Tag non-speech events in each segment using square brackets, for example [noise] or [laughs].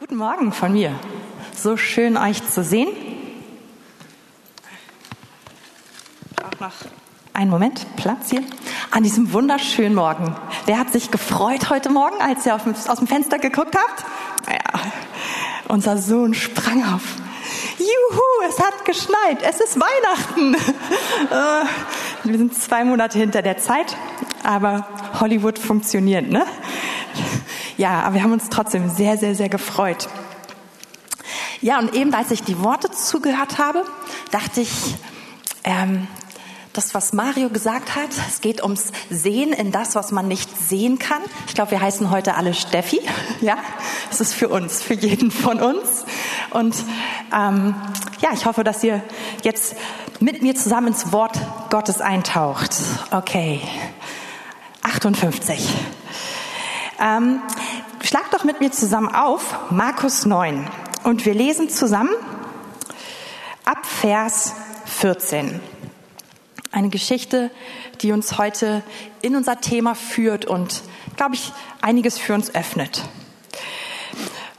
Guten Morgen von mir. So schön euch zu sehen. Auch noch einen Moment, Platz hier. An diesem wunderschönen Morgen. Wer hat sich gefreut heute Morgen, als ihr aus dem Fenster geguckt habt? Ja, unser Sohn sprang auf. Juhu, es hat geschneit, es ist Weihnachten. [laughs] Äh, wir sind zwei Monate hinter der Zeit, aber Hollywood funktioniert, ne? Ja, aber wir haben uns trotzdem sehr, sehr, sehr gefreut. Ja, und eben als ich die Worte zugehört habe, dachte ich, ähm, das, was Mario gesagt hat, es geht ums Sehen in das, was man nicht sehen kann. Ich glaube, wir heißen heute alle Steffi. [laughs] Ja, es ist für uns, für jeden von uns. Und ähm, ja, ich hoffe, dass ihr jetzt mit mir zusammen ins Wort Gottes eintaucht. Okay, 58. Ähm, schlag doch mit mir zusammen auf Markus 9 und wir lesen zusammen ab Vers 14. Eine Geschichte, die uns heute in unser Thema führt und, glaube ich, einiges für uns öffnet.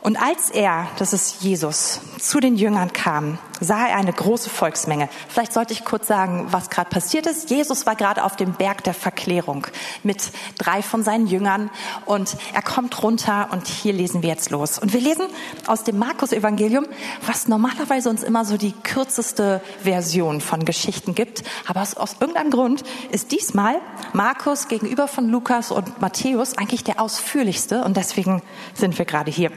Und als er, das ist Jesus, zu den Jüngern kam, sah er eine große Volksmenge. Vielleicht sollte ich kurz sagen, was gerade passiert ist. Jesus war gerade auf dem Berg der Verklärung mit drei von seinen Jüngern und er kommt runter und hier lesen wir jetzt los. Und wir lesen aus dem Markus-Evangelium, was normalerweise uns immer so die kürzeste Version von Geschichten gibt. Aber aus, aus irgendeinem Grund ist diesmal Markus gegenüber von Lukas und Matthäus eigentlich der ausführlichste und deswegen sind wir gerade hier.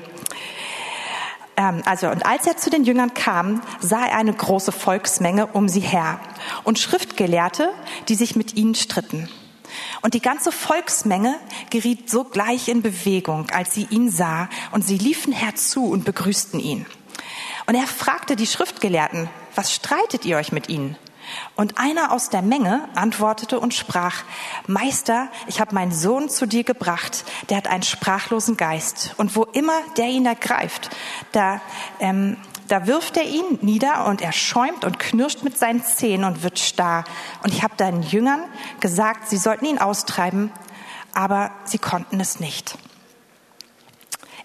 Ähm, also, und als er zu den Jüngern kam, sah er eine große Volksmenge um sie her und Schriftgelehrte, die sich mit ihnen stritten. Und die ganze Volksmenge geriet sogleich in Bewegung, als sie ihn sah, und sie liefen herzu und begrüßten ihn. Und er fragte die Schriftgelehrten, was streitet ihr euch mit ihnen? Und einer aus der Menge antwortete und sprach, Meister, ich habe meinen Sohn zu dir gebracht, der hat einen sprachlosen Geist. Und wo immer der ihn ergreift, da, ähm, da wirft er ihn nieder und er schäumt und knirscht mit seinen Zähnen und wird starr. Und ich habe deinen Jüngern gesagt, sie sollten ihn austreiben, aber sie konnten es nicht.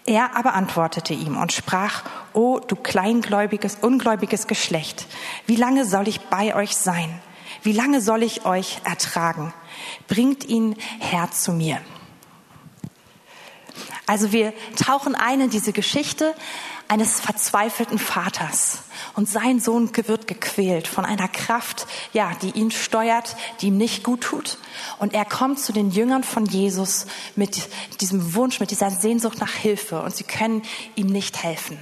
Er aber antwortete ihm und sprach, O du kleingläubiges, ungläubiges Geschlecht, wie lange soll ich bei euch sein? Wie lange soll ich euch ertragen? Bringt ihn her zu mir. Also wir tauchen ein in diese Geschichte eines verzweifelten Vaters. Und sein Sohn wird gequält von einer Kraft, ja, die ihn steuert, die ihm nicht gut tut. Und er kommt zu den Jüngern von Jesus mit diesem Wunsch, mit dieser Sehnsucht nach Hilfe. Und sie können ihm nicht helfen.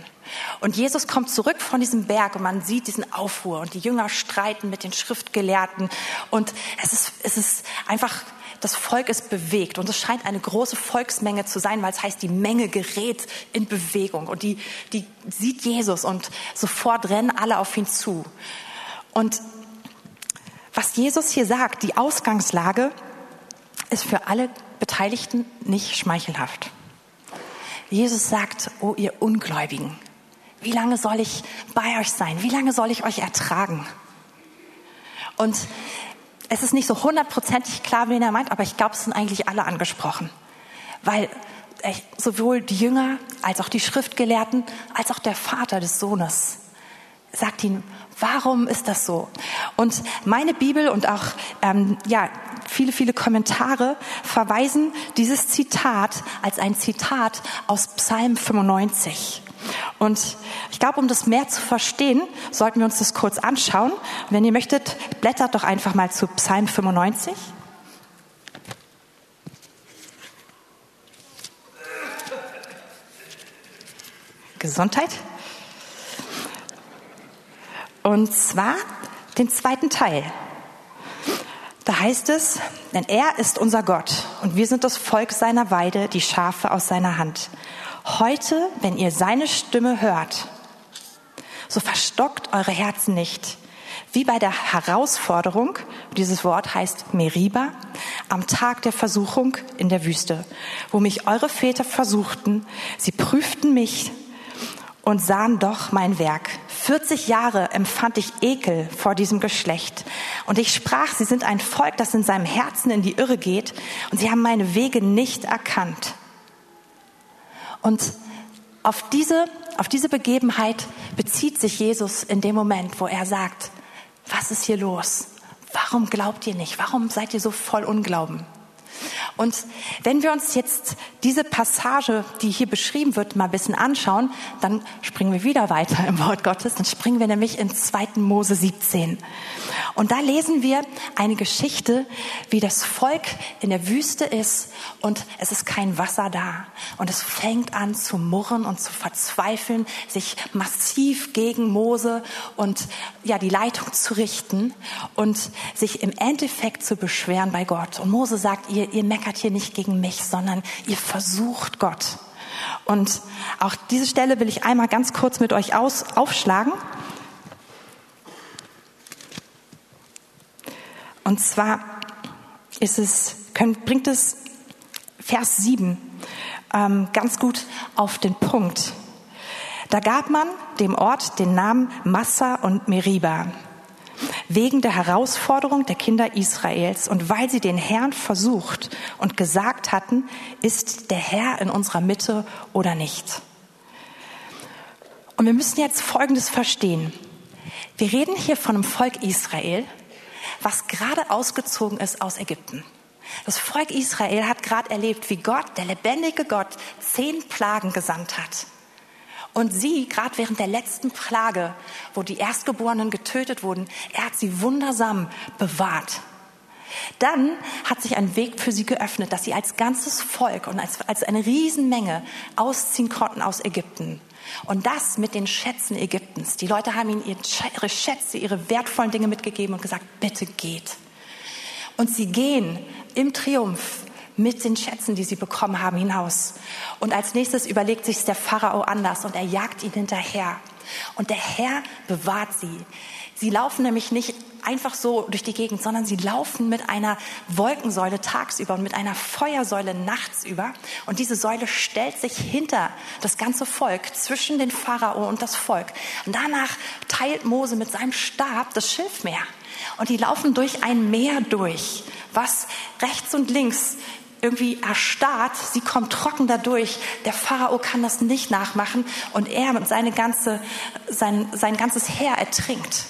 Und Jesus kommt zurück von diesem Berg und man sieht diesen Aufruhr und die Jünger streiten mit den Schriftgelehrten und es ist, es ist einfach das Volk ist bewegt und es scheint eine große Volksmenge zu sein, weil es heißt, die Menge gerät in Bewegung und die, die sieht Jesus und sofort rennen alle auf ihn zu. Und was Jesus hier sagt, die Ausgangslage ist für alle Beteiligten nicht schmeichelhaft. Jesus sagt, oh ihr Ungläubigen, wie lange soll ich bei euch sein? Wie lange soll ich euch ertragen? Und es ist nicht so hundertprozentig klar, wen er meint, aber ich glaube, es sind eigentlich alle angesprochen. Weil sowohl die Jünger als auch die Schriftgelehrten als auch der Vater des Sohnes sagt ihn, warum ist das so? Und meine Bibel und auch ähm, ja viele viele Kommentare verweisen dieses Zitat als ein Zitat aus Psalm 95. Und ich glaube, um das mehr zu verstehen, sollten wir uns das kurz anschauen. Wenn ihr möchtet, blättert doch einfach mal zu Psalm 95. Gesundheit. Und zwar den zweiten Teil. Da heißt es, denn er ist unser Gott und wir sind das Volk seiner Weide, die Schafe aus seiner Hand. Heute, wenn ihr seine Stimme hört, so verstockt eure Herzen nicht. Wie bei der Herausforderung, dieses Wort heißt Meriba, am Tag der Versuchung in der Wüste, wo mich eure Väter versuchten, sie prüften mich und sahen doch mein Werk. 40 Jahre empfand ich Ekel vor diesem Geschlecht. Und ich sprach, sie sind ein Volk, das in seinem Herzen in die Irre geht, und sie haben meine Wege nicht erkannt. Und auf diese, auf diese Begebenheit bezieht sich Jesus in dem Moment, wo er sagt, was ist hier los? Warum glaubt ihr nicht? Warum seid ihr so voll Unglauben? Und wenn wir uns jetzt diese Passage, die hier beschrieben wird, mal ein bisschen anschauen, dann springen wir wieder weiter im Wort Gottes. Dann springen wir nämlich in 2. Mose 17. Und da lesen wir eine Geschichte, wie das Volk in der Wüste ist und es ist kein Wasser da. Und es fängt an zu murren und zu verzweifeln, sich massiv gegen Mose und ja, die Leitung zu richten und sich im Endeffekt zu beschweren bei Gott. Und Mose sagt, ihr, ihr meckert hier nicht gegen mich, sondern ihr versucht Gott. Und auch diese Stelle will ich einmal ganz kurz mit euch aus, aufschlagen. Und zwar ist es, könnt, bringt es Vers 7 ähm, ganz gut auf den Punkt. Da gab man dem Ort den Namen Massa und Meriba wegen der Herausforderung der Kinder Israels und weil sie den Herrn versucht und gesagt hatten, ist der Herr in unserer Mitte oder nicht. Und wir müssen jetzt Folgendes verstehen. Wir reden hier von einem Volk Israel, was gerade ausgezogen ist aus Ägypten. Das Volk Israel hat gerade erlebt, wie Gott, der lebendige Gott, zehn Plagen gesandt hat. Und sie, gerade während der letzten Plage, wo die Erstgeborenen getötet wurden, er hat sie wundersam bewahrt. Dann hat sich ein Weg für sie geöffnet, dass sie als ganzes Volk und als, als eine Riesenmenge ausziehen konnten aus Ägypten. Und das mit den Schätzen Ägyptens. Die Leute haben ihnen ihre Schätze, ihre wertvollen Dinge mitgegeben und gesagt, bitte geht. Und sie gehen im Triumph mit den Schätzen, die sie bekommen haben, hinaus. Und als nächstes überlegt sich der Pharao anders und er jagt ihn hinterher. Und der Herr bewahrt sie. Sie laufen nämlich nicht einfach so durch die Gegend, sondern sie laufen mit einer Wolkensäule tagsüber und mit einer Feuersäule nachts über. Und diese Säule stellt sich hinter das ganze Volk, zwischen den Pharao und das Volk. Und danach teilt Mose mit seinem Stab das Schilfmeer. Und die laufen durch ein Meer durch, was rechts und links irgendwie erstarrt, sie kommt trocken dadurch. Der Pharao kann das nicht nachmachen und er und seine ganze, sein, sein ganzes Heer ertrinkt.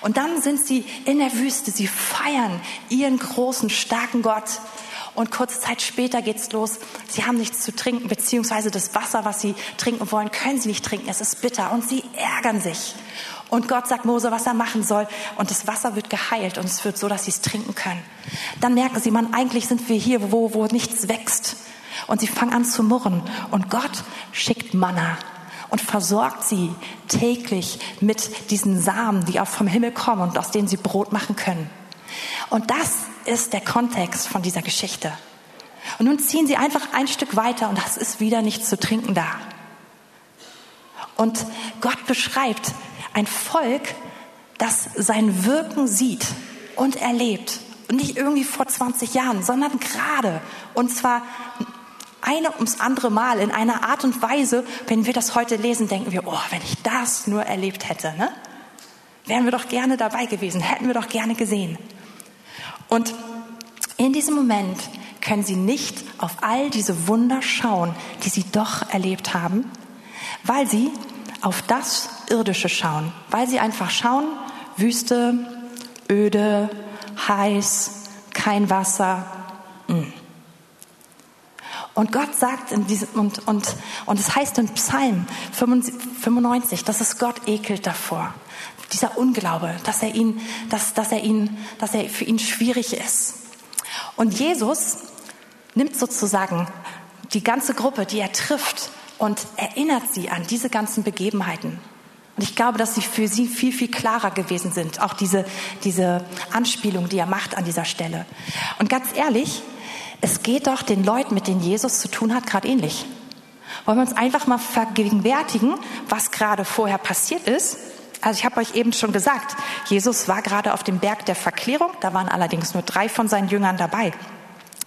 Und dann sind sie in der Wüste, sie feiern ihren großen, starken Gott. Und kurze Zeit später geht's los. Sie haben nichts zu trinken, beziehungsweise das Wasser, was sie trinken wollen, können sie nicht trinken. Es ist bitter und sie ärgern sich. Und Gott sagt Mose, was er machen soll. Und das Wasser wird geheilt und es wird so, dass sie es trinken können. Dann merken sie, man, eigentlich sind wir hier, wo, wo nichts wächst. Und sie fangen an zu murren. Und Gott schickt Manna und versorgt sie täglich mit diesen Samen, die auch vom Himmel kommen und aus denen sie Brot machen können. Und das ist der Kontext von dieser Geschichte. Und nun ziehen sie einfach ein Stück weiter und es ist wieder nichts zu trinken da. Und Gott beschreibt ein Volk, das sein Wirken sieht und erlebt. Und nicht irgendwie vor 20 Jahren, sondern gerade. Und zwar eine ums andere Mal in einer Art und Weise, wenn wir das heute lesen, denken wir, oh, wenn ich das nur erlebt hätte, ne? Wären wir doch gerne dabei gewesen, hätten wir doch gerne gesehen. Und in diesem Moment können sie nicht auf all diese Wunder schauen, die sie doch erlebt haben, weil sie auf das Irdische schauen, weil sie einfach schauen, Wüste, öde, heiß, kein Wasser. Mm. Und Gott sagt in diesem, und, und, und es heißt in Psalm 95, dass es Gott ekelt davor. Dieser Unglaube, dass er ihn, dass, dass er ihn, dass er für ihn schwierig ist. Und Jesus nimmt sozusagen die ganze Gruppe, die er trifft, und erinnert sie an diese ganzen Begebenheiten. Und ich glaube, dass sie für sie viel, viel klarer gewesen sind. Auch diese, diese Anspielung, die er macht an dieser Stelle. Und ganz ehrlich, es geht doch den Leuten, mit denen Jesus zu tun hat, gerade ähnlich. Wollen wir uns einfach mal vergegenwärtigen, was gerade vorher passiert ist? Also ich habe euch eben schon gesagt, Jesus war gerade auf dem Berg der Verklärung, da waren allerdings nur drei von seinen Jüngern dabei.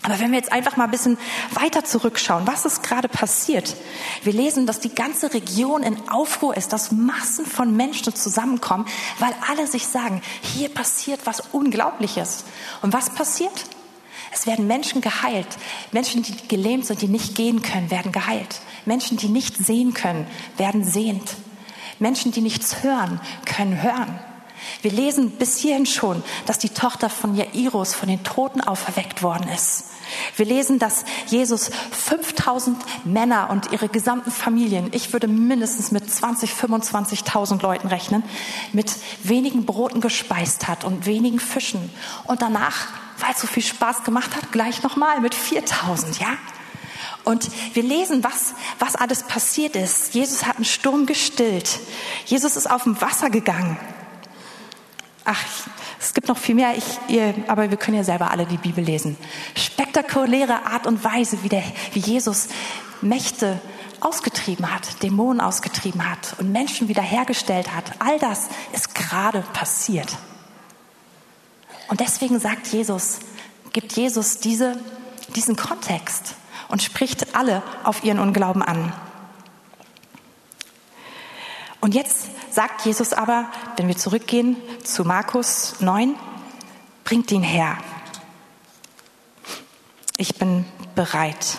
Aber wenn wir jetzt einfach mal ein bisschen weiter zurückschauen, was ist gerade passiert? Wir lesen, dass die ganze Region in Aufruhr ist, dass Massen von Menschen zusammenkommen, weil alle sich sagen, hier passiert was Unglaubliches. Und was passiert? Es werden Menschen geheilt. Menschen, die gelähmt sind, die nicht gehen können, werden geheilt. Menschen, die nicht sehen können, werden sehend. Menschen, die nichts hören, können hören. Wir lesen bis hierhin schon, dass die Tochter von Jairus von den Toten auferweckt worden ist. Wir lesen, dass Jesus 5000 Männer und ihre gesamten Familien, ich würde mindestens mit 20, 25.000 Leuten rechnen, mit wenigen Broten gespeist hat und wenigen Fischen. Und danach, weil es so viel Spaß gemacht hat, gleich nochmal mit 4000, ja? Und wir lesen, was, was alles passiert ist. Jesus hat einen Sturm gestillt. Jesus ist auf dem Wasser gegangen. Ach, es gibt noch viel mehr, ich, ihr, aber wir können ja selber alle die Bibel lesen. Spektakuläre Art und Weise, wie, der, wie Jesus Mächte ausgetrieben hat, Dämonen ausgetrieben hat und Menschen wiederhergestellt hat. All das ist gerade passiert. Und deswegen sagt Jesus, gibt Jesus diese, diesen Kontext und spricht alle auf ihren Unglauben an. Und jetzt sagt Jesus aber, wenn wir zurückgehen zu Markus 9, bringt ihn her. Ich bin bereit.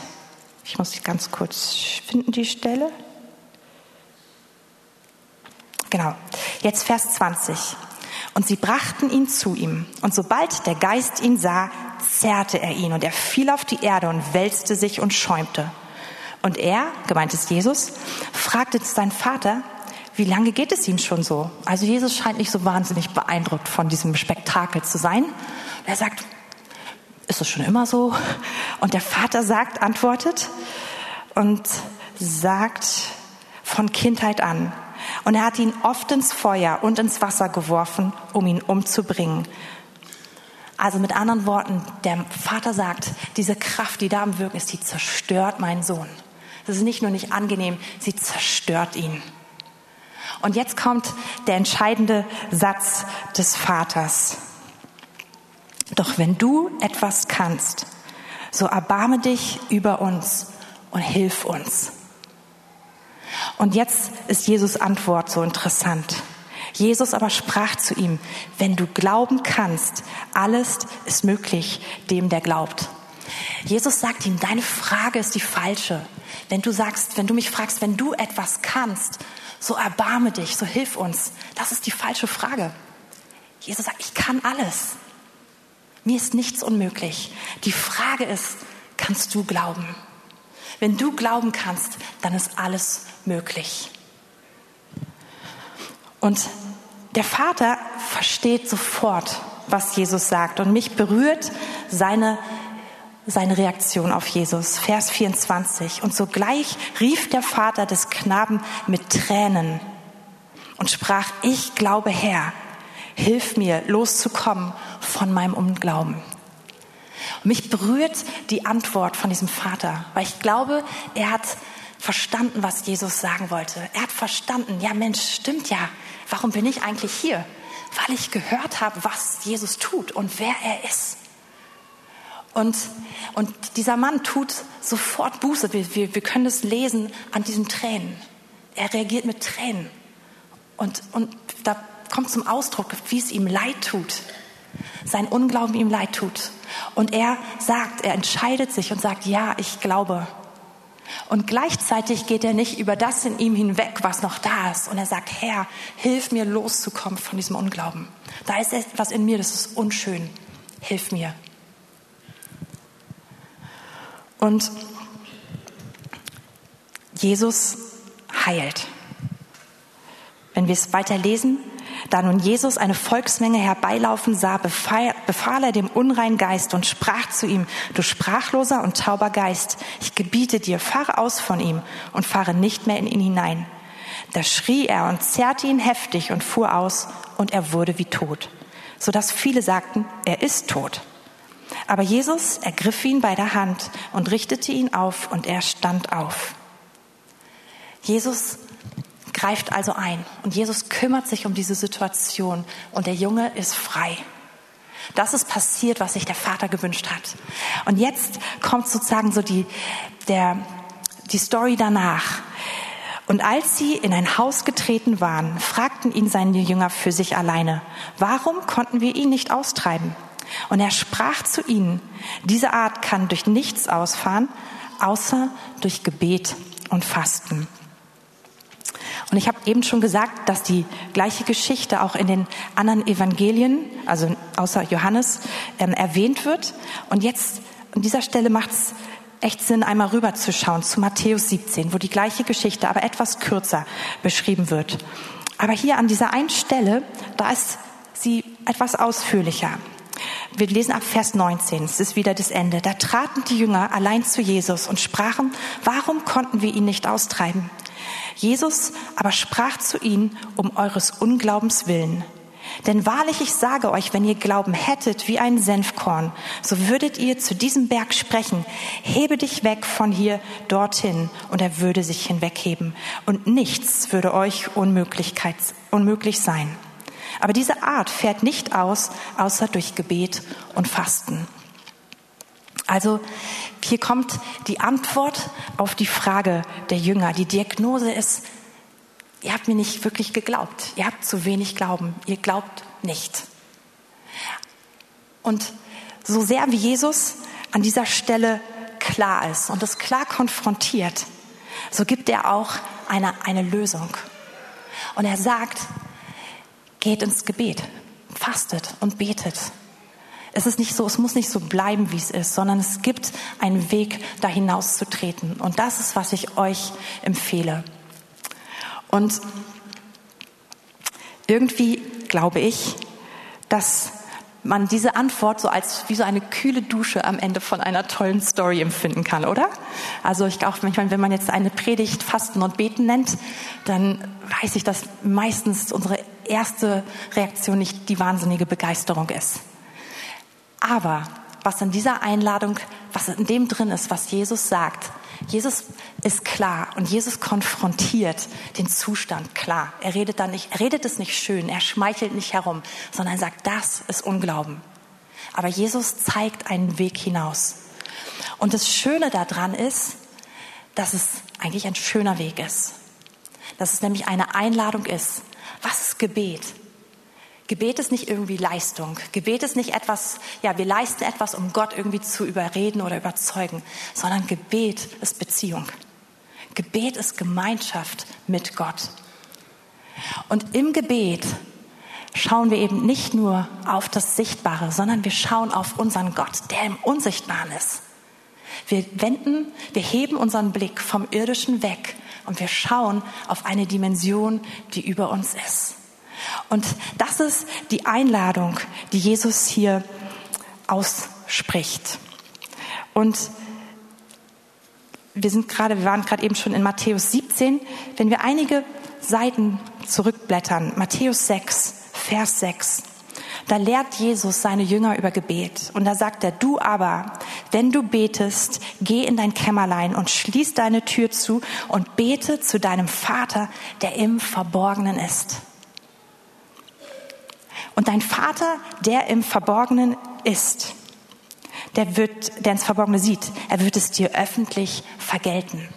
Ich muss ganz kurz finden, die Stelle. Genau. Jetzt Vers 20. Und sie brachten ihn zu ihm. Und sobald der Geist ihn sah, zerrte er ihn und er fiel auf die Erde und wälzte sich und schäumte. Und er, gemeint ist Jesus, fragte seinen Vater, wie lange geht es ihm schon so? Also Jesus scheint nicht so wahnsinnig beeindruckt von diesem Spektakel zu sein. er sagt, ist es schon immer so? Und der Vater sagt, antwortet und sagt von Kindheit an. Und er hat ihn oft ins Feuer und ins Wasser geworfen, um ihn umzubringen. Also mit anderen Worten, der Vater sagt, diese Kraft, die da am Wirken ist, die zerstört meinen Sohn. Das ist nicht nur nicht angenehm, sie zerstört ihn. Und jetzt kommt der entscheidende Satz des Vaters. Doch wenn du etwas kannst, so erbarme dich über uns und hilf uns. Und jetzt ist Jesus Antwort so interessant. Jesus aber sprach zu ihm, wenn du glauben kannst, alles ist möglich dem, der glaubt. Jesus sagt ihm, deine Frage ist die falsche. Wenn du sagst, wenn du mich fragst, wenn du etwas kannst, so erbarme dich, so hilf uns. Das ist die falsche Frage. Jesus sagt, ich kann alles. Mir ist nichts unmöglich. Die Frage ist, kannst du glauben? Wenn du glauben kannst, dann ist alles möglich. Und der Vater versteht sofort, was Jesus sagt. Und mich berührt seine, seine Reaktion auf Jesus. Vers 24. Und sogleich rief der Vater des Knaben mit Tränen und sprach, ich glaube Herr, hilf mir loszukommen von meinem Unglauben. Mich berührt die Antwort von diesem Vater, weil ich glaube, er hat verstanden, was Jesus sagen wollte. Er hat verstanden, ja Mensch, stimmt ja. Warum bin ich eigentlich hier? Weil ich gehört habe, was Jesus tut und wer er ist. Und, und dieser Mann tut sofort Buße. Wir, wir, wir können es lesen an diesen Tränen. Er reagiert mit Tränen. Und, und da kommt zum Ausdruck, wie es ihm leid tut. Sein Unglauben ihm leid tut. Und er sagt, er entscheidet sich und sagt, ja, ich glaube. Und gleichzeitig geht er nicht über das in ihm hinweg, was noch da ist. Und er sagt, Herr, hilf mir loszukommen von diesem Unglauben. Da ist etwas in mir, das ist unschön. Hilf mir. Und Jesus heilt. Wenn wir es weiter lesen, da nun Jesus eine Volksmenge herbeilaufen sah, befahl, er dem unreinen Geist und sprach zu ihm, du sprachloser und tauber Geist, ich gebiete dir, fahre aus von ihm und fahre nicht mehr in ihn hinein. Da schrie er und zerrte ihn heftig und fuhr aus und er wurde wie tot, so dass viele sagten, er ist tot. Aber Jesus ergriff ihn bei der Hand und richtete ihn auf und er stand auf. Jesus greift also ein und Jesus kümmert sich um diese Situation und der Junge ist frei. Das ist passiert, was sich der Vater gewünscht hat. Und jetzt kommt sozusagen so die, der, die Story danach. Und als sie in ein Haus getreten waren, fragten ihn seine Jünger für sich alleine, warum konnten wir ihn nicht austreiben? Und er sprach zu ihnen, diese Art kann durch nichts ausfahren, außer durch Gebet und Fasten. Und ich habe eben schon gesagt, dass die gleiche Geschichte auch in den anderen Evangelien, also außer Johannes, ähm, erwähnt wird. Und jetzt an dieser Stelle macht es echt Sinn, einmal rüberzuschauen zu Matthäus 17, wo die gleiche Geschichte, aber etwas kürzer beschrieben wird. Aber hier an dieser einen Stelle, da ist sie etwas ausführlicher. Wir lesen ab Vers 19, es ist wieder das Ende. Da traten die Jünger allein zu Jesus und sprachen, warum konnten wir ihn nicht austreiben? Jesus aber sprach zu ihnen, um eures Unglaubens willen. Denn wahrlich, ich sage euch, wenn ihr Glauben hättet wie ein Senfkorn, so würdet ihr zu diesem Berg sprechen, hebe dich weg von hier dorthin, und er würde sich hinwegheben. Und nichts würde euch Unmöglichkeit, unmöglich sein. Aber diese Art fährt nicht aus, außer durch Gebet und Fasten. Also hier kommt die Antwort auf die Frage der Jünger. Die Diagnose ist, ihr habt mir nicht wirklich geglaubt. Ihr habt zu wenig Glauben. Ihr glaubt nicht. Und so sehr wie Jesus an dieser Stelle klar ist und es klar konfrontiert, so gibt er auch eine, eine Lösung. Und er sagt, geht ins Gebet, fastet und betet. Es ist nicht so, es muss nicht so bleiben, wie es ist, sondern es gibt einen Weg, da hinaus zu treten. Und das ist, was ich euch empfehle. Und irgendwie glaube ich, dass man diese Antwort so als wie so eine kühle Dusche am Ende von einer tollen Story empfinden kann, oder? Also ich glaube, manchmal, wenn man jetzt eine Predigt Fasten und Beten nennt, dann weiß ich, dass meistens unsere erste Reaktion nicht die wahnsinnige Begeisterung ist. Aber was in dieser Einladung, was in dem drin ist, was Jesus sagt, Jesus ist klar und Jesus konfrontiert den Zustand klar. Er redet dann nicht, er redet es nicht schön, er schmeichelt nicht herum, sondern er sagt, das ist Unglauben. Aber Jesus zeigt einen Weg hinaus. Und das Schöne daran ist, dass es eigentlich ein schöner Weg ist. Dass es nämlich eine Einladung ist. Was ist Gebet? Gebet ist nicht irgendwie Leistung. Gebet ist nicht etwas, ja, wir leisten etwas, um Gott irgendwie zu überreden oder überzeugen, sondern Gebet ist Beziehung. Gebet ist Gemeinschaft mit Gott. Und im Gebet schauen wir eben nicht nur auf das Sichtbare, sondern wir schauen auf unseren Gott, der im Unsichtbaren ist. Wir wenden, wir heben unseren Blick vom Irdischen weg und wir schauen auf eine Dimension, die über uns ist. Und das ist die Einladung, die Jesus hier ausspricht. Und wir sind gerade, wir waren gerade eben schon in Matthäus 17. Wenn wir einige Seiten zurückblättern, Matthäus 6, Vers 6, da lehrt Jesus seine Jünger über Gebet. Und da sagt er, du aber, wenn du betest, geh in dein Kämmerlein und schließ deine Tür zu und bete zu deinem Vater, der im Verborgenen ist. Und dein Vater, der im Verborgenen ist, der wird, der ins Verborgene sieht, er wird es dir öffentlich vergelten.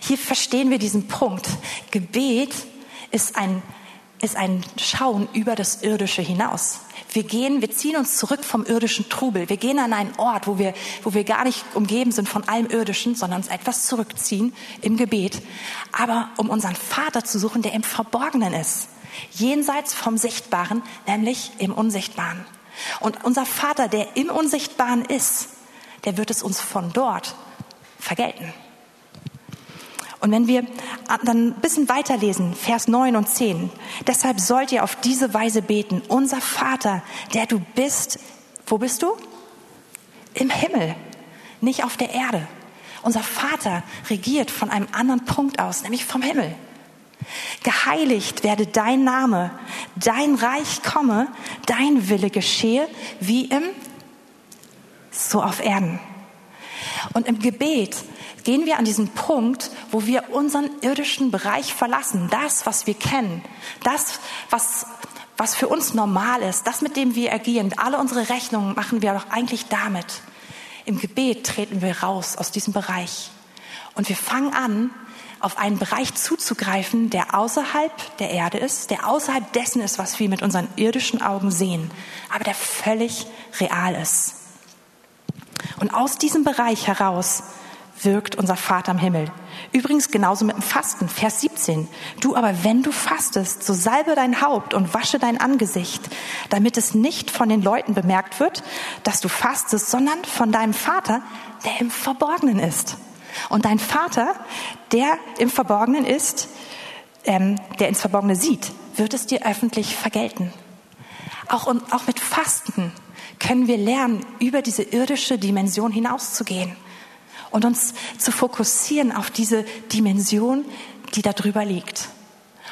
Hier verstehen wir diesen Punkt. Gebet ist ein, ist ein Schauen über das Irdische hinaus. Wir gehen, wir ziehen uns zurück vom irdischen Trubel. Wir gehen an einen Ort, wo wir, wo wir gar nicht umgeben sind von allem Irdischen, sondern uns etwas zurückziehen im Gebet. Aber um unseren Vater zu suchen, der im Verborgenen ist jenseits vom Sichtbaren, nämlich im Unsichtbaren. Und unser Vater, der im Unsichtbaren ist, der wird es uns von dort vergelten. Und wenn wir dann ein bisschen weiterlesen, Vers 9 und 10, deshalb sollt ihr auf diese Weise beten, unser Vater, der du bist, wo bist du? Im Himmel, nicht auf der Erde. Unser Vater regiert von einem anderen Punkt aus, nämlich vom Himmel. Geheiligt werde dein Name, dein Reich komme, dein Wille geschehe, wie im, so auf Erden. Und im Gebet gehen wir an diesen Punkt, wo wir unseren irdischen Bereich verlassen, das, was wir kennen, das, was, was für uns normal ist, das, mit dem wir agieren. Alle unsere Rechnungen machen wir doch eigentlich damit. Im Gebet treten wir raus aus diesem Bereich und wir fangen an, auf einen Bereich zuzugreifen, der außerhalb der Erde ist, der außerhalb dessen ist, was wir mit unseren irdischen Augen sehen, aber der völlig real ist. Und aus diesem Bereich heraus wirkt unser Vater im Himmel. Übrigens genauso mit dem Fasten, Vers 17. Du aber, wenn du fastest, so salbe dein Haupt und wasche dein Angesicht, damit es nicht von den Leuten bemerkt wird, dass du fastest, sondern von deinem Vater, der im Verborgenen ist. Und dein Vater, der im Verborgenen ist, ähm, der ins Verborgene sieht, wird es dir öffentlich vergelten. Auch, auch mit Fasten können wir lernen, über diese irdische Dimension hinauszugehen und uns zu fokussieren auf diese Dimension, die da drüber liegt.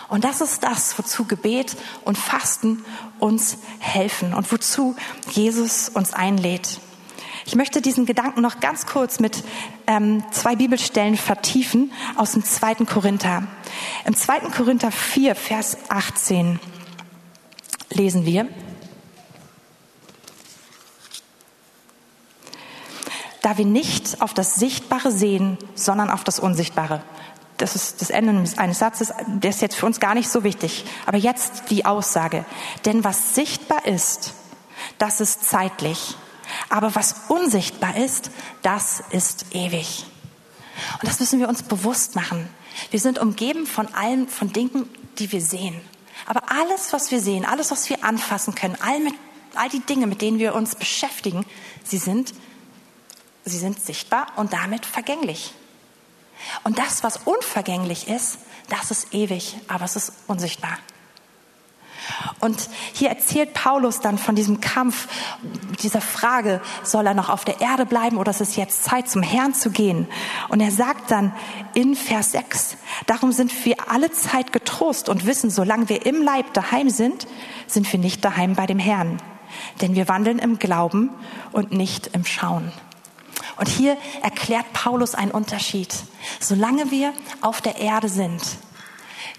Und das ist das, wozu Gebet und Fasten uns helfen und wozu Jesus uns einlädt. Ich möchte diesen Gedanken noch ganz kurz mit ähm, zwei Bibelstellen vertiefen aus dem zweiten Korinther. Im zweiten Korinther 4, Vers 18 lesen wir, da wir nicht auf das Sichtbare sehen, sondern auf das Unsichtbare. Das ist das Ende eines Satzes, der ist jetzt für uns gar nicht so wichtig. Aber jetzt die Aussage. Denn was sichtbar ist, das ist zeitlich. Aber was unsichtbar ist, das ist ewig. Und das müssen wir uns bewusst machen. Wir sind umgeben von allen, von Dingen, die wir sehen. Aber alles, was wir sehen, alles, was wir anfassen können, all, mit, all die Dinge, mit denen wir uns beschäftigen, sie sind sie sind sichtbar und damit vergänglich. Und das, was unvergänglich ist, das ist ewig, aber es ist unsichtbar. Und hier erzählt Paulus dann von diesem Kampf, dieser Frage, soll er noch auf der Erde bleiben oder ist es jetzt Zeit, zum Herrn zu gehen? Und er sagt dann in Vers 6, darum sind wir alle Zeit getrost und wissen, solange wir im Leib daheim sind, sind wir nicht daheim bei dem Herrn. Denn wir wandeln im Glauben und nicht im Schauen. Und hier erklärt Paulus einen Unterschied. Solange wir auf der Erde sind,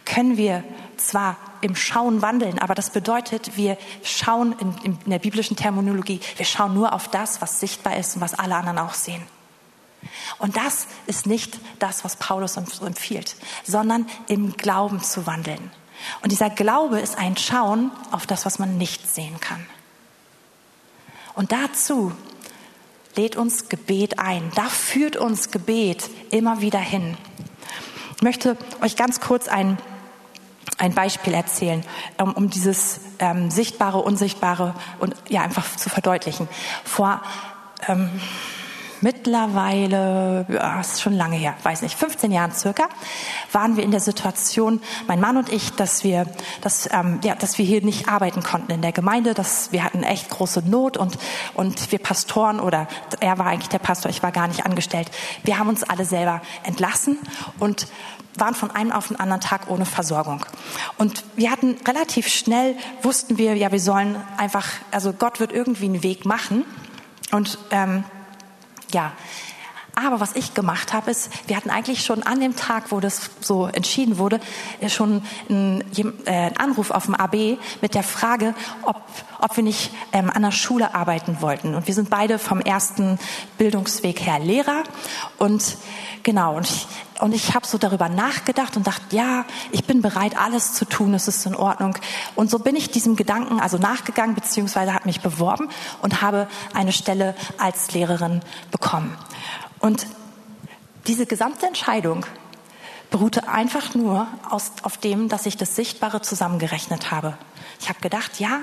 können wir zwar im Schauen wandeln, aber das bedeutet, wir schauen in, in, der biblischen Terminologie, wir schauen nur auf das, was sichtbar ist und was alle anderen auch sehen. Und das ist nicht das, was Paulus uns empfiehlt, sondern im Glauben zu wandeln. Und dieser Glaube ist ein Schauen auf das, was man nicht sehen kann. Und dazu lädt uns Gebet ein. Da führt uns Gebet immer wieder hin. Ich möchte euch ganz kurz ein, ein Beispiel erzählen, um, um dieses ähm, Sichtbare, Unsichtbare und ja einfach zu verdeutlichen. Vor ähm, mittlerweile, ja, ist schon lange her, weiß nicht, 15 Jahren circa, waren wir in der Situation, mein Mann und ich, dass wir, dass, ähm, ja, dass wir hier nicht arbeiten konnten in der Gemeinde, dass wir hatten echt große Not und, und wir Pastoren oder er war eigentlich der Pastor, ich war gar nicht angestellt. Wir haben uns alle selber entlassen und waren von einem auf den anderen Tag ohne Versorgung. Und wir hatten relativ schnell, wussten wir, ja, wir sollen einfach, also Gott wird irgendwie einen Weg machen. Und ähm, ja, aber was ich gemacht habe, ist, wir hatten eigentlich schon an dem Tag, wo das so entschieden wurde, schon einen, äh, Anruf auf dem AB mit der Frage, ob, ob wir nicht ähm, an der Schule arbeiten wollten. Und wir sind beide vom ersten Bildungsweg her Lehrer. Und genau, und ich, und ich habe so darüber nachgedacht und dachte, ja, ich bin bereit, alles zu tun, es ist in Ordnung. Und so bin ich diesem Gedanken also nachgegangen, beziehungsweise habe mich beworben und habe eine Stelle als Lehrerin bekommen. Und diese gesamte Entscheidung beruhte einfach nur aus, auf dem, dass ich das Sichtbare zusammengerechnet habe. Ich habe gedacht, ja,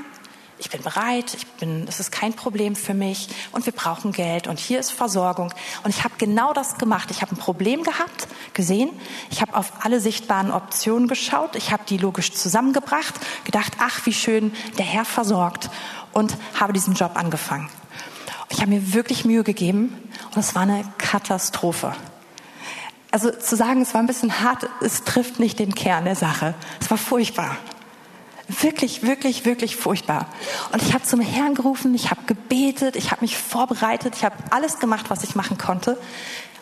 ich bin bereit, ich bin, es ist kein Problem für mich und wir brauchen Geld und hier ist Versorgung. Und ich habe genau das gemacht. Ich habe ein Problem gehabt, gesehen, ich habe auf alle sichtbaren Optionen geschaut, ich habe die logisch zusammengebracht, gedacht, ach, wie schön, der Herr versorgt und habe diesen Job angefangen. Ich habe mir wirklich Mühe gegeben und es war eine Katastrophe. Also zu sagen, es war ein bisschen hart, es trifft nicht den Kern der Sache. Es war furchtbar. Wirklich, wirklich, wirklich furchtbar. Und ich habe zum Herrn gerufen, ich habe gebetet, ich habe mich vorbereitet, ich habe alles gemacht, was ich machen konnte.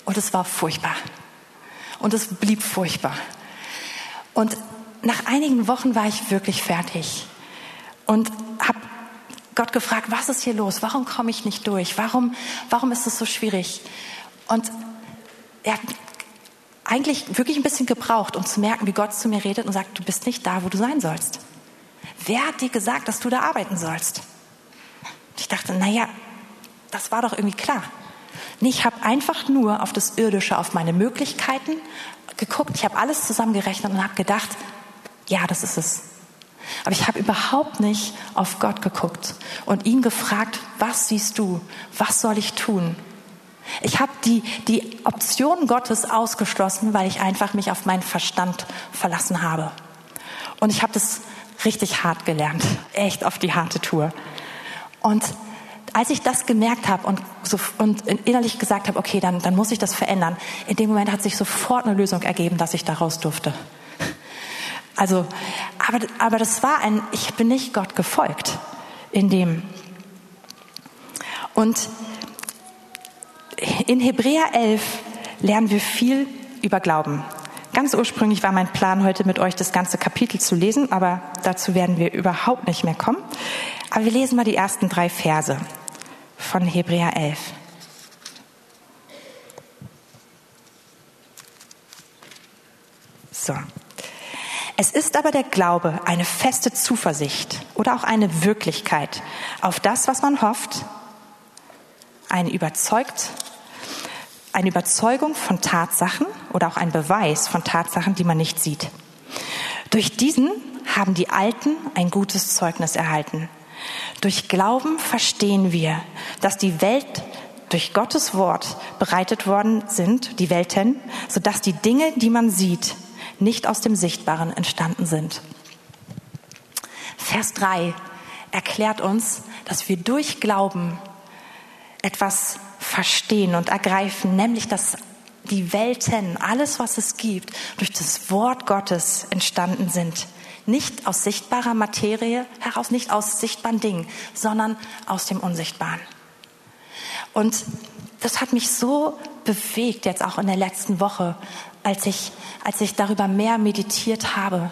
Und es war furchtbar. Und es blieb furchtbar. Und nach einigen Wochen war ich wirklich fertig und habe Gott gefragt, was ist hier los? Warum komme ich nicht durch? Warum, warum ist es so schwierig? Und er eigentlich wirklich ein bisschen gebraucht, um zu merken, wie Gott zu mir redet und sagt, du bist nicht da, wo du sein sollst. Wer hat dir gesagt, dass du da arbeiten sollst? Ich dachte, naja, das war doch irgendwie klar. Nee, ich habe einfach nur auf das Irdische, auf meine Möglichkeiten geguckt. Ich habe alles zusammengerechnet und habe gedacht, ja, das ist es. Aber ich habe überhaupt nicht auf Gott geguckt und ihn gefragt, was siehst du? Was soll ich tun? Ich habe die, die Option Gottes ausgeschlossen, weil ich einfach mich auf meinen Verstand verlassen habe. Und ich habe das richtig hart gelernt, echt auf die harte Tour. Und als ich das gemerkt habe und, so, und innerlich gesagt habe, okay, dann, dann muss ich das verändern, in dem Moment hat sich sofort eine Lösung ergeben, dass ich daraus durfte. Also, aber, aber das war ein, ich bin nicht Gott gefolgt in dem. Und in Hebräer 11 lernen wir viel über Glauben. Ganz ursprünglich war mein Plan, heute mit euch das ganze Kapitel zu lesen, aber dazu werden wir überhaupt nicht mehr kommen. Aber wir lesen mal die ersten drei Verse von Hebräer 11. So. Es ist aber der Glaube eine feste Zuversicht oder auch eine Wirklichkeit auf das, was man hofft, eine überzeugt, eine Überzeugung von Tatsachen oder auch ein Beweis von Tatsachen, die man nicht sieht. Durch diesen haben die Alten ein gutes Zeugnis erhalten. Durch Glauben verstehen wir, dass die Welt durch Gottes Wort bereitet worden sind, die Welten, sodass die Dinge, die man sieht, nicht aus dem Sichtbaren entstanden sind. Vers 3 erklärt uns, dass wir durch Glauben etwas verstehen und ergreifen, nämlich dass die Welten, alles was es gibt, durch das Wort Gottes entstanden sind. Nicht aus sichtbarer Materie heraus, nicht aus sichtbaren Dingen, sondern aus dem Unsichtbaren. Und das hat mich so bewegt, jetzt auch in der letzten Woche, als ich, als ich darüber mehr meditiert habe,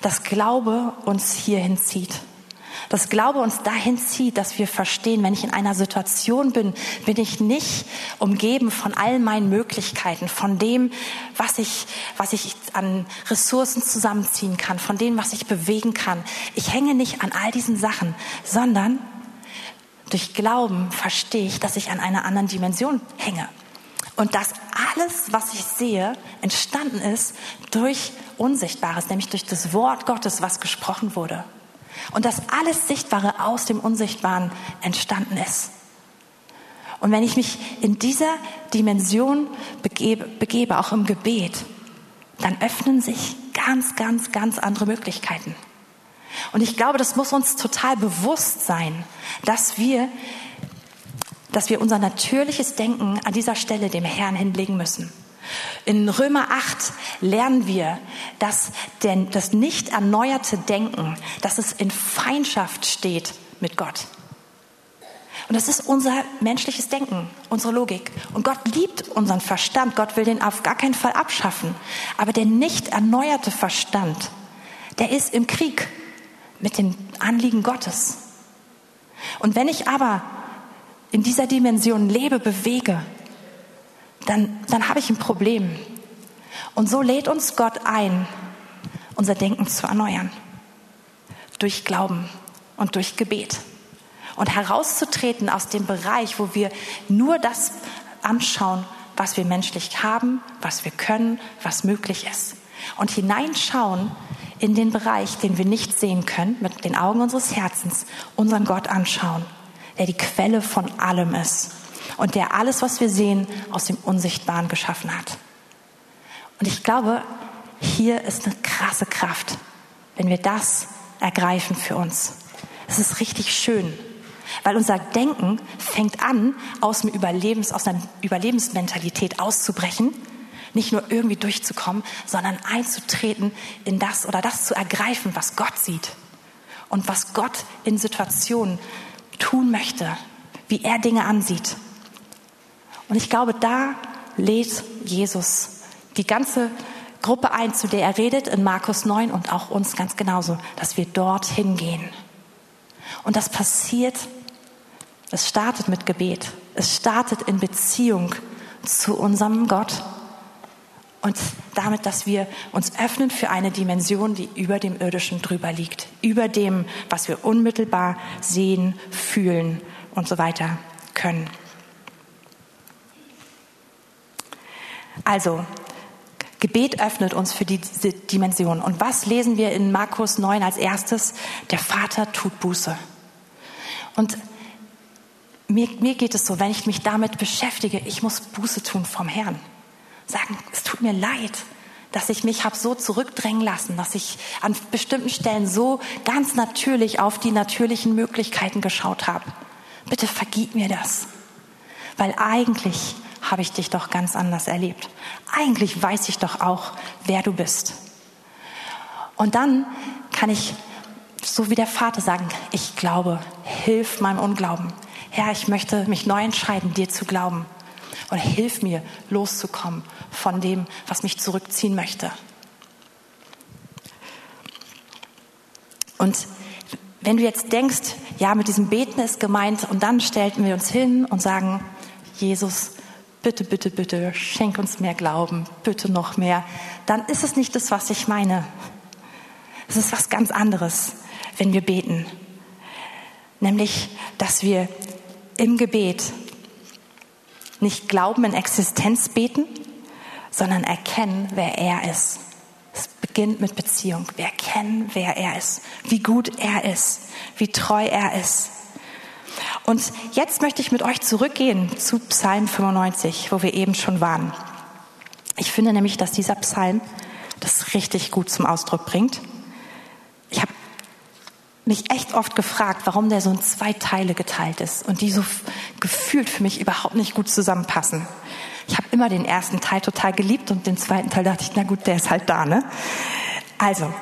dass Glaube uns hierhin zieht. Dass Glaube uns dahin zieht, dass wir verstehen, wenn ich in einer Situation bin, bin ich nicht umgeben von all meinen Möglichkeiten, von dem, was ich, was ich an Ressourcen zusammenziehen kann, von dem, was ich bewegen kann. Ich hänge nicht an all diesen Sachen, sondern durch Glauben verstehe ich, dass ich an einer anderen Dimension hänge. Und dass alles, was ich sehe, entstanden ist durch Unsichtbares, nämlich durch das Wort Gottes, was gesprochen wurde. Und dass alles Sichtbare aus dem Unsichtbaren entstanden ist. Und wenn ich mich in dieser Dimension begebe, begebe, auch im Gebet, dann öffnen sich ganz, ganz, ganz andere Möglichkeiten. Und ich glaube, das muss uns total bewusst sein, dass wir, dass wir unser natürliches Denken an dieser Stelle dem Herrn hinlegen müssen. In Römer 8 lernen wir, dass denn das nicht erneuerte Denken, dass es in Feindschaft steht mit Gott. Und das ist unser menschliches Denken, unsere Logik. Und Gott liebt unseren Verstand. Gott will den auf gar keinen Fall abschaffen. Aber der nicht erneuerte Verstand, der ist im Krieg mit den Anliegen Gottes. Und wenn ich aber in dieser Dimension lebe, bewege, dann, dann habe ich ein Problem. Und so lädt uns Gott ein, unser Denken zu erneuern. Durch Glauben und durch Gebet. Und herauszutreten aus dem Bereich, wo wir nur das anschauen, was wir menschlich haben, was wir können, was möglich ist. Und hineinschauen in den Bereich, den wir nicht sehen können, mit den Augen unseres Herzens, unseren Gott anschauen, der die Quelle von allem ist und der alles, was wir sehen, aus dem Unsichtbaren geschaffen hat. Und ich glaube, hier ist eine krasse Kraft, wenn wir das ergreifen für uns. Es ist richtig schön, weil unser Denken fängt an, aus, dem Überlebens, aus einer Überlebensmentalität auszubrechen, nicht nur irgendwie durchzukommen, sondern einzutreten in das oder das zu ergreifen, was Gott sieht und was Gott in Situationen tun möchte, wie er Dinge ansieht. Und ich glaube, da lädt Jesus die ganze Gruppe ein, zu der er redet in Markus 9 und auch uns ganz genauso, dass wir dorthin gehen. Und das passiert, es startet mit Gebet. Es startet in Beziehung zu unserem Gott. Und damit, dass wir uns öffnen für eine Dimension, die über dem Irdischen drüber liegt, über dem, was wir unmittelbar sehen, fühlen und so weiter können. Also, Gebet öffnet uns für diese Dimension. Und was lesen wir in Markus 9 als erstes? Der Vater tut Buße. Und mir, mir geht es so, wenn ich mich damit beschäftige, ich muss Buße tun vom Herrn. Sagen, es tut mir leid, dass ich mich habe so zurückdrängen lassen, dass ich an bestimmten Stellen so ganz natürlich auf die natürlichen Möglichkeiten geschaut habe. Bitte vergib mir das. Weil eigentlich habe ich dich doch ganz anders erlebt. Eigentlich weiß ich doch auch, wer du bist. Und dann kann ich, so wie der Vater, sagen, ich glaube, hilf meinem Unglauben. Herr, ich möchte mich neu entscheiden, dir zu glauben. Und hilf mir, loszukommen von dem, was mich zurückziehen möchte. Und wenn du jetzt denkst, ja, mit diesem Beten ist gemeint, und dann stellten wir uns hin und sagen, Jesus, bitte, bitte, bitte, schenk uns mehr Glauben, bitte noch mehr, dann ist es nicht das, was ich meine. Es ist was ganz anderes, wenn wir beten. Nämlich, dass wir im Gebet nicht Glauben in Existenz beten, sondern erkennen, wer er ist. Es beginnt mit Beziehung. Wir erkennen, wer er ist, wie gut er ist, wie treu er ist. Und jetzt möchte ich mit euch zurückgehen zu Psalm 95, wo wir eben schon waren. Ich finde nämlich, dass dieser Psalm das richtig gut zum Ausdruck bringt. Ich habe mich echt oft gefragt, warum der so in zwei Teile geteilt ist und die so gefühlt für mich überhaupt nicht gut zusammenpassen. Ich habe immer den ersten Teil total geliebt und den zweiten Teil dachte ich, na gut, der ist halt da, ne? Also,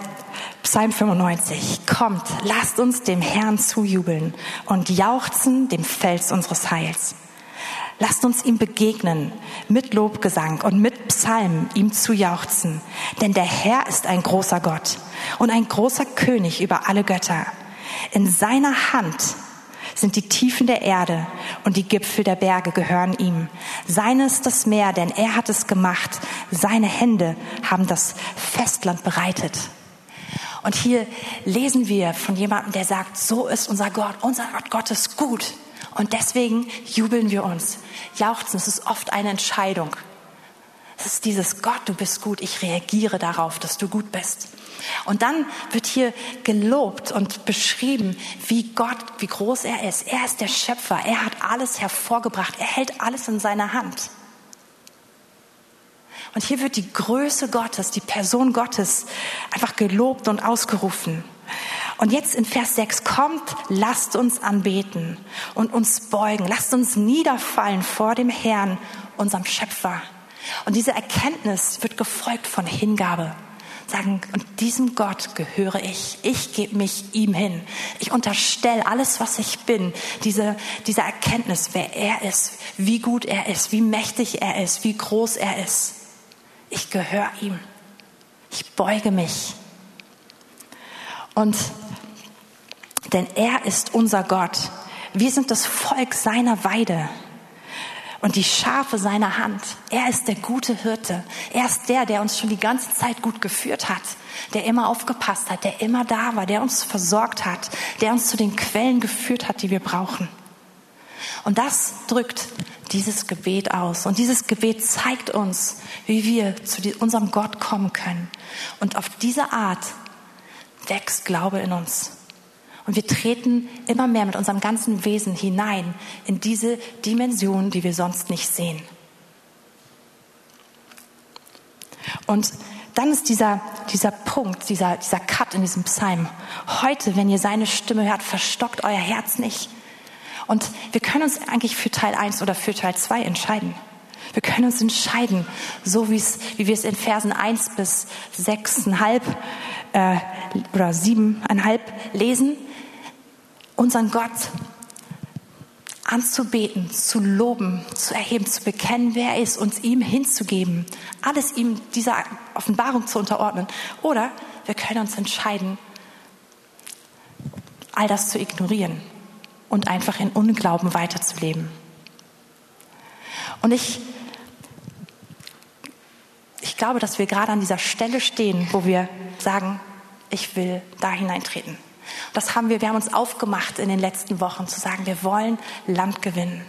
Psalm 95. Kommt, lasst uns dem Herrn zujubeln und jauchzen dem Fels unseres Heils. Lasst uns ihm begegnen mit Lobgesang und mit Psalmen ihm zu jauchzen. Denn der Herr ist ein großer Gott und ein großer König über alle Götter. In seiner Hand sind die Tiefen der Erde und die Gipfel der Berge gehören ihm. Seine ist das Meer, denn er hat es gemacht. Seine Hände haben das Festland bereitet. Und hier lesen wir von jemandem, der sagt, so ist unser Gott, unser Gott, Gott ist gut. Und deswegen jubeln wir uns. Jauchzen, es ist oft eine Entscheidung. Es ist dieses Gott, du bist gut, ich reagiere darauf, dass du gut bist. Und dann wird hier gelobt und beschrieben, wie Gott, wie groß er ist. Er ist der Schöpfer, er hat alles hervorgebracht, er hält alles in seiner Hand. Und hier wird die Größe Gottes, die Person Gottes einfach gelobt und ausgerufen. Und jetzt in Vers 6 kommt, lasst uns anbeten und uns beugen, lasst uns niederfallen vor dem Herrn, unserem Schöpfer. Und diese Erkenntnis wird gefolgt von Hingabe. Sagen, und diesem Gott gehöre ich. Ich gebe mich ihm hin. Ich unterstelle alles, was ich bin, diese, diese Erkenntnis, wer er ist, wie gut er ist, wie mächtig er ist, wie groß er ist. Ich gehöre ihm. Ich beuge mich. Und denn er ist unser Gott. Wir sind das Volk seiner Weide und die Schafe seiner Hand. Er ist der gute Hirte. Er ist der, der uns schon die ganze Zeit gut geführt hat, der immer aufgepasst hat, der immer da war, der uns versorgt hat, der uns zu den Quellen geführt hat, die wir brauchen. Und das drückt dieses Gebet aus. Und dieses Gebet zeigt uns, wie wir zu unserem Gott kommen können. Und auf diese Art wächst Glaube in uns. Und wir treten immer mehr mit unserem ganzen Wesen hinein in diese Dimension, die wir sonst nicht sehen. Und dann ist dieser, dieser Punkt, dieser, dieser Cut in diesem Psalm. Heute, wenn ihr seine Stimme hört, verstockt euer Herz nicht. Und wir können uns eigentlich für Teil 1 oder für Teil 2 entscheiden. Wir können uns entscheiden, so wie, wir es in Versen 1 bis 6,5 äh, oder 7,5 lesen, unseren Gott anzubeten, zu loben, zu erheben, zu bekennen, wer er ist, uns ihm hinzugeben, alles ihm dieser Offenbarung zu unterordnen. Oder wir können uns entscheiden, all das zu ignorieren und einfach in Unglauben weiterzuleben. Und ich, ich glaube, dass wir gerade an dieser Stelle stehen, wo wir sagen, ich will da hineintreten. Das haben wir, wir haben uns aufgemacht in den letzten Wochen zu sagen, wir wollen Land gewinnen.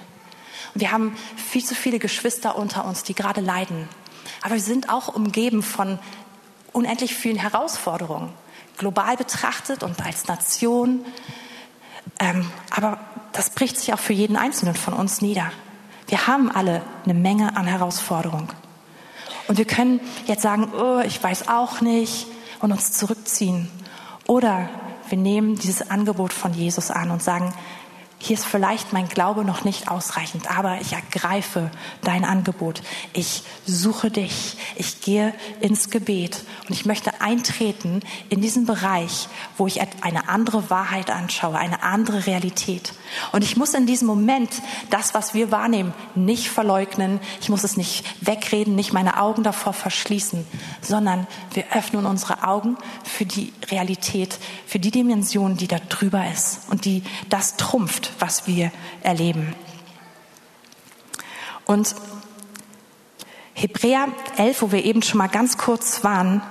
Und wir haben viel zu viele Geschwister unter uns, die gerade leiden. Aber wir sind auch umgeben von unendlich vielen Herausforderungen, global betrachtet und als Nation. Ähm, aber das bricht sich auch für jeden Einzelnen von uns nieder. Wir haben alle eine Menge an Herausforderungen. Und wir können jetzt sagen, oh, ich weiß auch nicht und uns zurückziehen. Oder wir nehmen dieses Angebot von Jesus an und sagen, hier ist vielleicht mein Glaube noch nicht ausreichend, aber ich ergreife dein Angebot. Ich suche dich. Ich gehe ins Gebet und ich möchte eintreten in diesen Bereich, wo ich eine andere Wahrheit anschaue, eine andere Realität. Und ich muss in diesem Moment das, was wir wahrnehmen, nicht verleugnen. Ich muss es nicht wegreden, nicht meine Augen davor verschließen, sondern wir öffnen unsere Augen für die Realität, für die Dimension, die da drüber ist und die das trumpft was wir erleben. Und Hebräer 11, wo wir eben schon mal ganz kurz waren,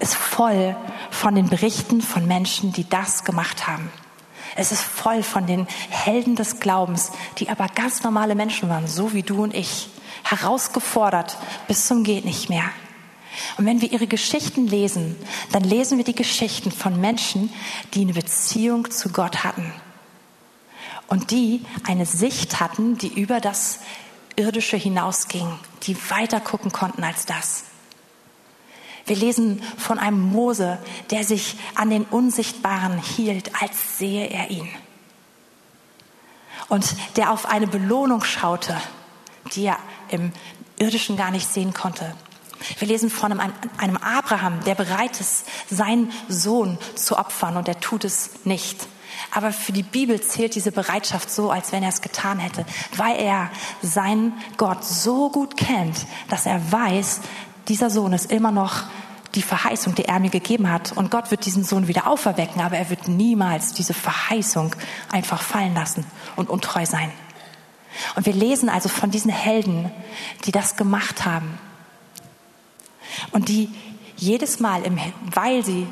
ist voll von den Berichten von Menschen, die das gemacht haben. Es ist voll von den Helden des Glaubens, die aber ganz normale Menschen waren, so wie du und ich, herausgefordert bis zum geht nicht mehr. Und wenn wir ihre Geschichten lesen, dann lesen wir die Geschichten von Menschen, die eine Beziehung zu Gott hatten und die eine Sicht hatten, die über das Irdische hinausging, die weiter gucken konnten als das. Wir lesen von einem Mose, der sich an den Unsichtbaren hielt, als sehe er ihn. Und der auf eine Belohnung schaute, die er im Irdischen gar nicht sehen konnte. Wir lesen von einem, einem Abraham, der bereit ist, seinen Sohn zu opfern und er tut es nicht. Aber für die Bibel zählt diese Bereitschaft so, als wenn er es getan hätte, weil er seinen Gott so gut kennt, dass er weiß, dieser Sohn ist immer noch die Verheißung, die er mir gegeben hat. Und Gott wird diesen Sohn wieder auferwecken, aber er wird niemals diese Verheißung einfach fallen lassen und untreu sein. Und wir lesen also von diesen Helden, die das gemacht haben. Und die jedes Mal, weil sie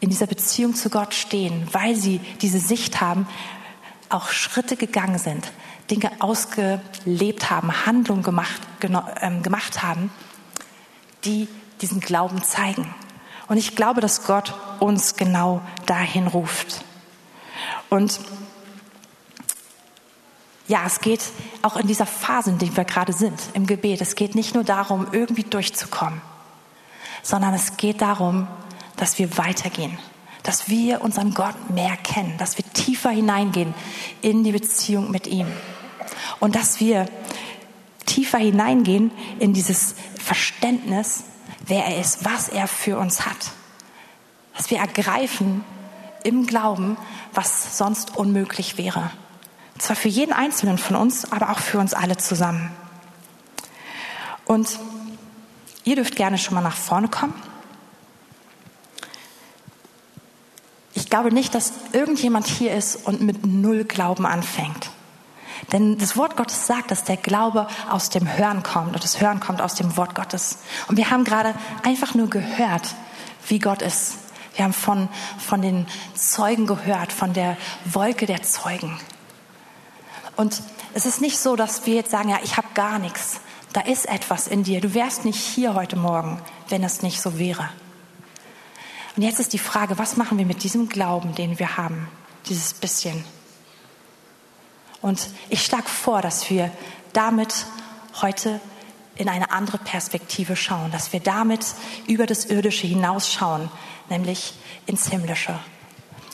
in dieser Beziehung zu Gott stehen, weil sie diese Sicht haben, auch Schritte gegangen sind, Dinge ausgelebt haben, Handlungen gemacht, äh, gemacht haben, die diesen Glauben zeigen. Und ich glaube, dass Gott uns genau dahin ruft. Und ja, es geht auch in dieser Phase, in der wir gerade sind, im Gebet. Es geht nicht nur darum, irgendwie durchzukommen, sondern es geht darum, dass wir weitergehen, dass wir unseren Gott mehr kennen, dass wir tiefer hineingehen in die Beziehung mit ihm und dass wir tiefer hineingehen in dieses Verständnis, wer er ist, was er für uns hat. Dass wir ergreifen im Glauben, was sonst unmöglich wäre. Zwar für jeden Einzelnen von uns, aber auch für uns alle zusammen. Und ihr dürft gerne schon mal nach vorne kommen. Ich glaube nicht, dass irgendjemand hier ist und mit null Glauben anfängt. Denn das Wort Gottes sagt, dass der Glaube aus dem Hören kommt und das Hören kommt aus dem Wort Gottes. Und wir haben gerade einfach nur gehört, wie Gott ist. Wir haben von, von den Zeugen gehört, von der Wolke der Zeugen. Und es ist nicht so, dass wir jetzt sagen, ja, ich habe gar nichts. Da ist etwas in dir. Du wärst nicht hier heute Morgen, wenn es nicht so wäre. Und jetzt ist die Frage, was machen wir mit diesem Glauben, den wir haben, dieses bisschen? Und ich schlage vor, dass wir damit heute in eine andere Perspektive schauen, dass wir damit über das Irdische hinausschauen, nämlich ins Himmlische.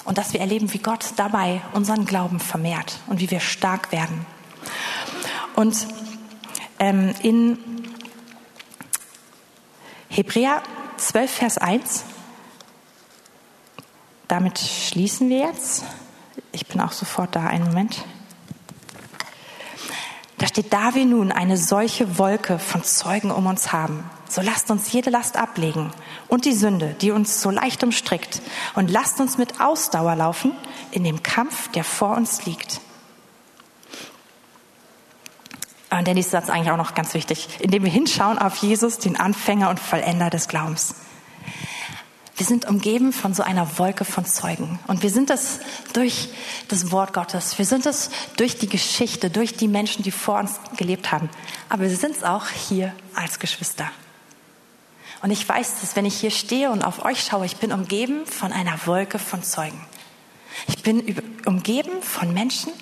Und dass wir erleben, wie Gott dabei unseren Glauben vermehrt und wie wir stark werden. Und ähm, in Hebräer 12, Vers 1 damit schließen wir jetzt. Ich bin auch sofort da, einen Moment. Da steht, da wir nun eine solche Wolke von Zeugen um uns haben, so lasst uns jede Last ablegen und die Sünde, die uns so leicht umstrickt, und lasst uns mit Ausdauer laufen in dem Kampf, der vor uns liegt. Und der nächste Satz ist eigentlich auch noch ganz wichtig, indem wir hinschauen auf Jesus, den Anfänger und Vollender des Glaubens. Wir sind umgeben von so einer Wolke von Zeugen. Und wir sind es durch das Wort Gottes. Wir sind es durch die Geschichte, durch die Menschen, die vor uns gelebt haben. Aber wir sind es auch hier als Geschwister. Und ich weiß, dass wenn ich hier stehe und auf euch schaue, ich bin umgeben von einer Wolke von Zeugen. Ich bin umgeben von Menschen,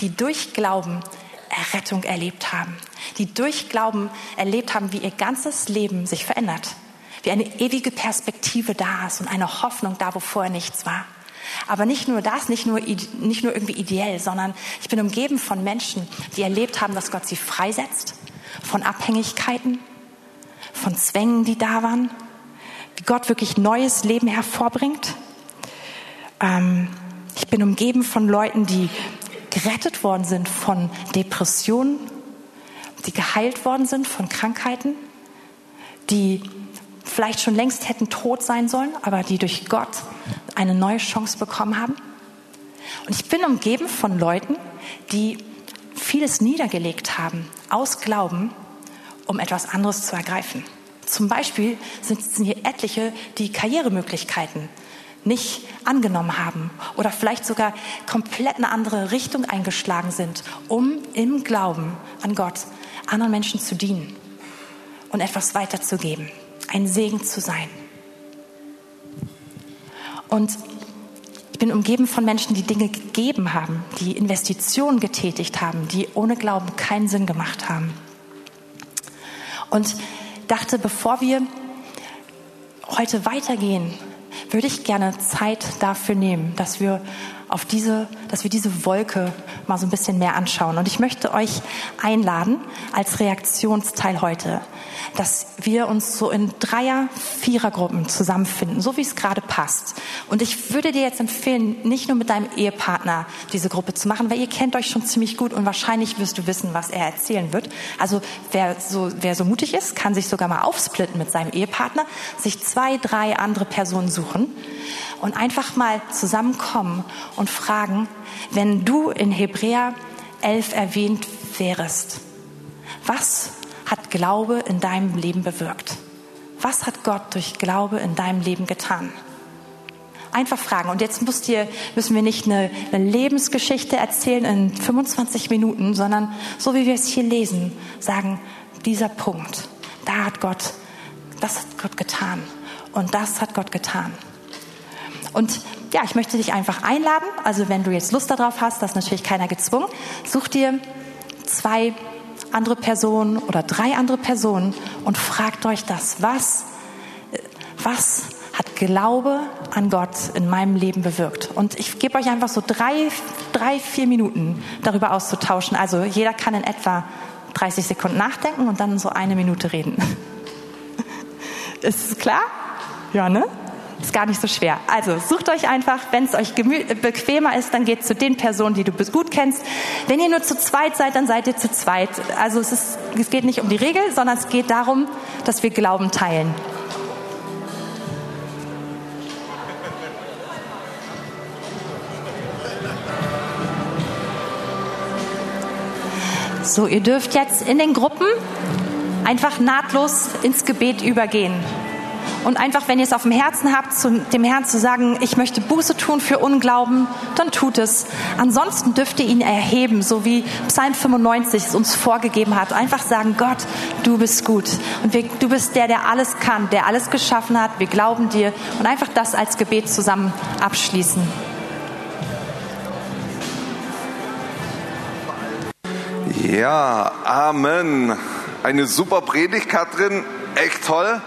die durch Glauben Errettung erlebt haben, die durch Glauben erlebt haben, wie ihr ganzes Leben sich verändert wie eine ewige Perspektive da ist und eine Hoffnung da, wo vorher nichts war. Aber nicht nur das, nicht nur, nicht nur irgendwie ideell, sondern ich bin umgeben von Menschen, die erlebt haben, dass Gott sie freisetzt von Abhängigkeiten, von Zwängen, die da waren, wie Gott wirklich neues Leben hervorbringt. Ähm, ich bin umgeben von Leuten, die gerettet worden sind von Depressionen, die geheilt worden sind von Krankheiten, die vielleicht schon längst hätten tot sein sollen, aber die durch Gott eine neue Chance bekommen haben. Und ich bin umgeben von Leuten, die vieles niedergelegt haben aus Glauben, um etwas anderes zu ergreifen. Zum Beispiel sind hier etliche, die Karrieremöglichkeiten nicht angenommen haben oder vielleicht sogar komplett eine andere Richtung eingeschlagen sind, um im Glauben an Gott anderen Menschen zu dienen und etwas weiterzugeben ein Segen zu sein. Und ich bin umgeben von Menschen, die Dinge gegeben haben, die Investitionen getätigt haben, die ohne Glauben keinen Sinn gemacht haben. Und dachte, bevor wir heute weitergehen, würde ich gerne Zeit dafür nehmen, dass wir auf diese, dass wir diese Wolke mal so ein bisschen mehr anschauen. Und ich möchte euch einladen als Reaktionsteil heute, dass wir uns so in Dreier-, Vierergruppen zusammenfinden, so wie es gerade passt. Und ich würde dir jetzt empfehlen, nicht nur mit deinem Ehepartner diese Gruppe zu machen, weil ihr kennt euch schon ziemlich gut und wahrscheinlich wirst du wissen, was er erzählen wird. Also wer so, wer so mutig ist, kann sich sogar mal aufsplitten mit seinem Ehepartner, sich zwei, drei andere Personen suchen und einfach mal zusammenkommen und fragen, wenn du in Hebräer 11 erwähnt wärest, was hat Glaube in deinem Leben bewirkt? Was hat Gott durch Glaube in deinem Leben getan? Einfach fragen. Und jetzt ihr, müssen wir nicht eine, eine Lebensgeschichte erzählen in 25 Minuten, sondern so wie wir es hier lesen, sagen, dieser Punkt, da hat Gott, das hat Gott getan. Und das hat Gott getan. Und ja, ich möchte dich einfach einladen. Also wenn du jetzt Lust darauf hast, das ist natürlich keiner gezwungen. Such dir zwei andere Personen oder drei andere Personen und fragt euch das. Was, was hat Glaube an Gott in meinem Leben bewirkt? Und ich gebe euch einfach so drei, drei, vier Minuten darüber auszutauschen. Also jeder kann in etwa 30 Sekunden nachdenken und dann so eine Minute reden. [laughs] Ist es klar? Ja, ne? Ist gar nicht so schwer. Also sucht euch einfach, wenn es euch bequemer ist, dann geht zu den Personen, die du gut kennst. Wenn ihr nur zu zweit seid, dann seid ihr zu zweit. Also es, ist, es geht nicht um die Regel, sondern es geht darum, dass wir Glauben teilen. So, ihr dürft jetzt in den Gruppen einfach nahtlos ins Gebet übergehen. Und einfach, wenn ihr es auf dem Herzen habt, dem Herrn zu sagen, ich möchte Buße tun für Unglauben, dann tut es. Ansonsten dürft ihr ihn erheben, so wie Psalm 95 es uns vorgegeben hat. Einfach sagen, Gott, du bist gut. Und wir, du bist der, der alles kann, der alles geschaffen hat. Wir glauben dir. Und einfach das als Gebet zusammen abschließen. Ja, Amen. Eine super Predigt, Katrin. Echt toll.